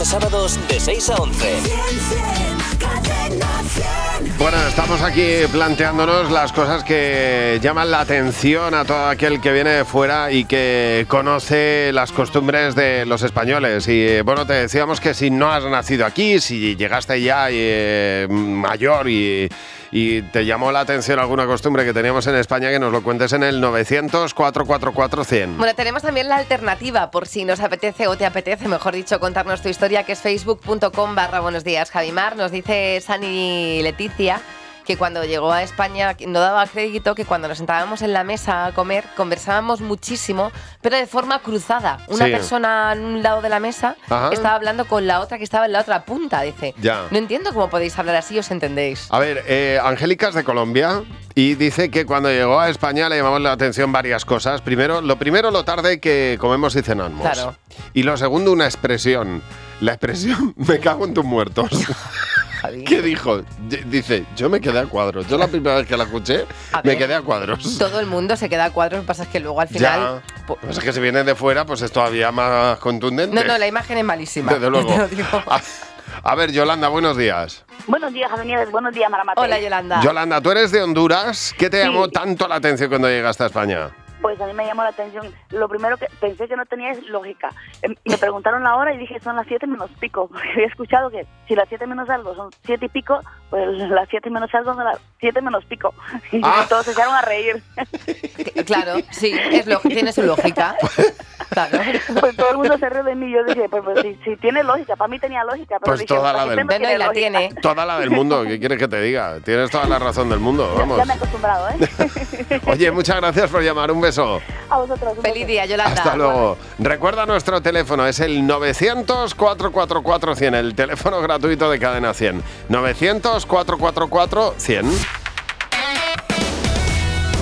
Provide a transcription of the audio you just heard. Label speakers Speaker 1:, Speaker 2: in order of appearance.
Speaker 1: a sábados de 6 a 11.
Speaker 2: Bueno, estamos aquí planteándonos las cosas que llaman la atención a todo aquel que viene de fuera y que conoce las costumbres de los españoles. Y eh, bueno, te decíamos que si no has nacido aquí, si llegaste ya eh, mayor y, y te llamó la atención alguna costumbre que teníamos en España, que nos lo cuentes en el 900-444-100.
Speaker 3: Bueno, tenemos también la alternativa, por si nos apetece o te apetece, mejor dicho, contarnos tu historia, que es facebook.com barra buenos días, Javimar. Nos dice Sani Leticia que cuando llegó a España no daba crédito que cuando nos sentábamos en la mesa a comer conversábamos muchísimo, pero de forma cruzada. Una
Speaker 2: Sí.
Speaker 3: persona en un lado de la mesa
Speaker 2: Ajá.
Speaker 3: estaba hablando con la otra que estaba en la otra punta, dice.
Speaker 2: Ya.
Speaker 3: No entiendo cómo podéis hablar así, os entendéis.
Speaker 2: A ver, eh, Angélica es de Colombia y dice que cuando llegó a España le llamamos la atención varias cosas. Primero, lo primero, lo tarde que comemos y cenamos.
Speaker 3: Claro.
Speaker 2: Y lo segundo, una expresión. La expresión, me cago en tus muertos.
Speaker 3: Javi.
Speaker 2: ¿Qué dijo? D- Dice, yo me quedé a cuadros. Yo la primera vez que la escuché,
Speaker 3: A
Speaker 2: me
Speaker 3: ver.
Speaker 2: quedé a cuadros.
Speaker 3: Todo el mundo se queda a cuadros, lo que pasa es que luego al final...
Speaker 2: Pues es que si viene de fuera, pues es todavía más contundente.
Speaker 3: No, no, la imagen es malísima.
Speaker 2: Desde luego.
Speaker 3: te lo digo.
Speaker 2: A, a ver, Yolanda, buenos días.
Speaker 4: Buenos días, Javier. Buenos días, Maramate.
Speaker 3: Hola, Yolanda.
Speaker 2: Yolanda, tú eres de Honduras. ¿Qué te
Speaker 4: Sí.
Speaker 2: llamó tanto la atención cuando llegaste a España?
Speaker 4: Pues a mí me llamó la atención. Lo primero que pensé que no tenía es lógica. Em, Me preguntaron la hora y dije son las 7 menos pico. Porque había escuchado que si las 7 menos algo son 7 y pico, pues las 7 menos algo son las 7 menos pico. Y
Speaker 2: Ah.
Speaker 4: todos se echaron a reír.
Speaker 3: Claro, sí, es lo, tiene su lógica. Claro.
Speaker 4: Pues todo el mundo se rió de mí. Yo dije, pues, pues si, si tiene lógica, para mí tenía lógica. Pero
Speaker 2: Pues
Speaker 4: dije,
Speaker 2: toda la
Speaker 4: gente
Speaker 2: del-
Speaker 4: no
Speaker 3: Bueno, y la tiene.
Speaker 2: Toda la del mundo, ¿qué quieres que te diga? Tienes toda la razón del mundo, vamos.
Speaker 4: Ya me he acostumbrado, ¿eh?
Speaker 2: Oye, muchas gracias por llamar, un beso.
Speaker 4: A vosotros. un
Speaker 3: Feliz día, Yolanda.
Speaker 2: Hasta luego. Recuerda nuestro teléfono, es el 900-444-100, el teléfono gratuito de Cadena 100. 900-444-100.